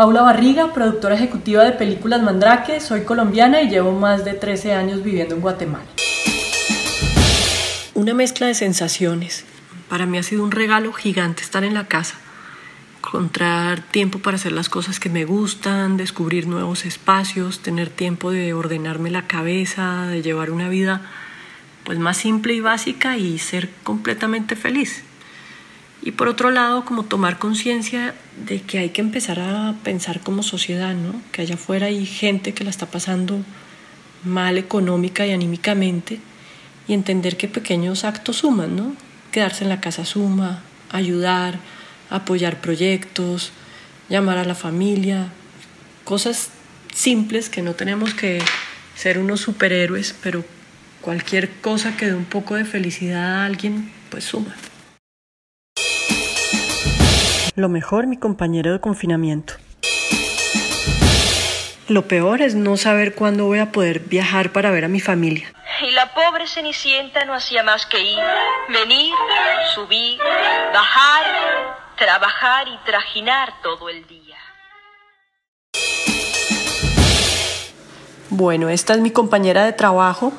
Paula Barriga, productora ejecutiva de películas Mandrake, soy colombiana y llevo más de 13 años viviendo en Guatemala. Una mezcla de sensaciones. Para mí ha sido un regalo gigante estar en la casa, encontrar tiempo para hacer las cosas que me gustan, descubrir nuevos espacios, tener tiempo de ordenarme la cabeza, de llevar una vida pues más simple y básica y ser completamente feliz. Y por otro lado, como tomar conciencia de que hay que empezar a pensar como sociedad, ¿no? Que allá afuera hay gente que la está pasando mal económica y anímicamente y entender que pequeños actos suman, ¿no? Quedarse en la casa suma, ayudar, apoyar proyectos, llamar a la familia, cosas simples que no tenemos que ser unos superhéroes, pero cualquier cosa que dé un poco de felicidad a alguien, pues suma. Lo mejor, mi compañero de confinamiento. Lo peor es no saber cuándo voy a poder viajar para ver a mi familia. Y la pobre Cenicienta no hacía más que ir, venir, subir, bajar, trabajar y trajinar todo el día. Bueno, esta es mi compañera de trabajo.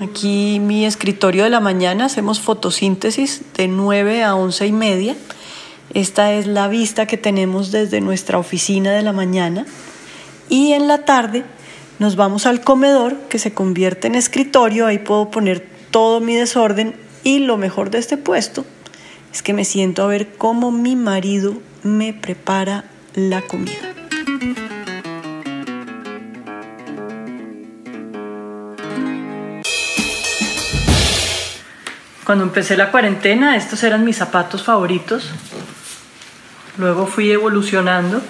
Aquí mi escritorio de la mañana, hacemos fotosíntesis de 9 a 11 y media esta es la vista que tenemos desde nuestra oficina de la mañana y en la tarde nos vamos al comedor que se convierte en escritorio, ahí puedo poner todo mi desorden y lo mejor de este puesto es que me siento a ver cómo mi marido me prepara la comida. Cuando empecé la cuarentena, estos eran mis zapatos favoritos. Luego fui evolucionando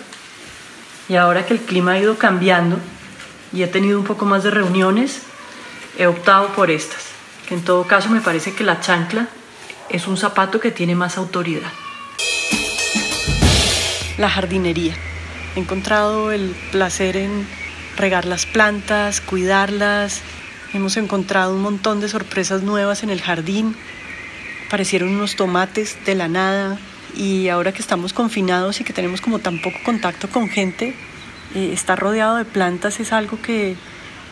y ahora que el clima ha ido cambiando y he tenido un poco más de reuniones, he optado por estas, que en todo caso me parece que la chancla es un zapato que tiene más autoridad. La jardinería. He encontrado el placer en regar las plantas, cuidarlas. Hemos encontrado un montón de sorpresas nuevas en el jardín. Aparecieron unos tomates de la nada, y ahora que estamos confinados y que tenemos como tan poco contacto con gente, eh, estar rodeado de plantas es algo que,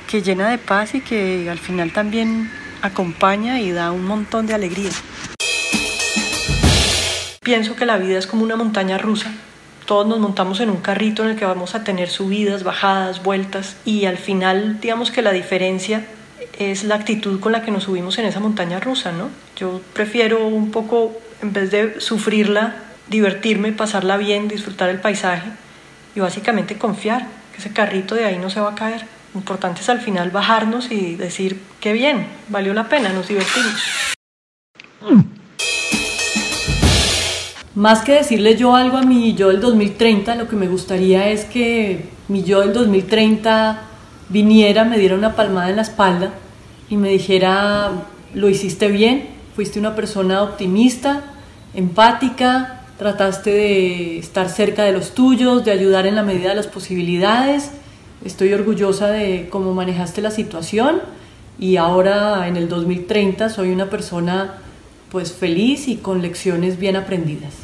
que llena de paz y que al final también acompaña y da un montón de alegría. Pienso que la vida es como una montaña rusa. Todos nos montamos en un carrito en el que vamos a tener subidas, bajadas, vueltas y al final digamos que la diferencia es la actitud con la que nos subimos en esa montaña rusa, ¿no? Yo prefiero un poco en vez de sufrirla, divertirme, pasarla bien, disfrutar el paisaje y básicamente confiar que ese carrito de ahí no se va a caer. Lo importante es al final bajarnos y decir, qué bien, valió la pena, nos divertimos. Más que decirle yo algo a mi yo del 2030, lo que me gustaría es que mi yo del 2030 viniera, me diera una palmada en la espalda y me dijera, lo hiciste bien, fuiste una persona optimista, empática, trataste de estar cerca de los tuyos, de ayudar en la medida de las posibilidades. Estoy orgullosa de cómo manejaste la situación y ahora en el 2030 soy una persona pues feliz y con lecciones bien aprendidas.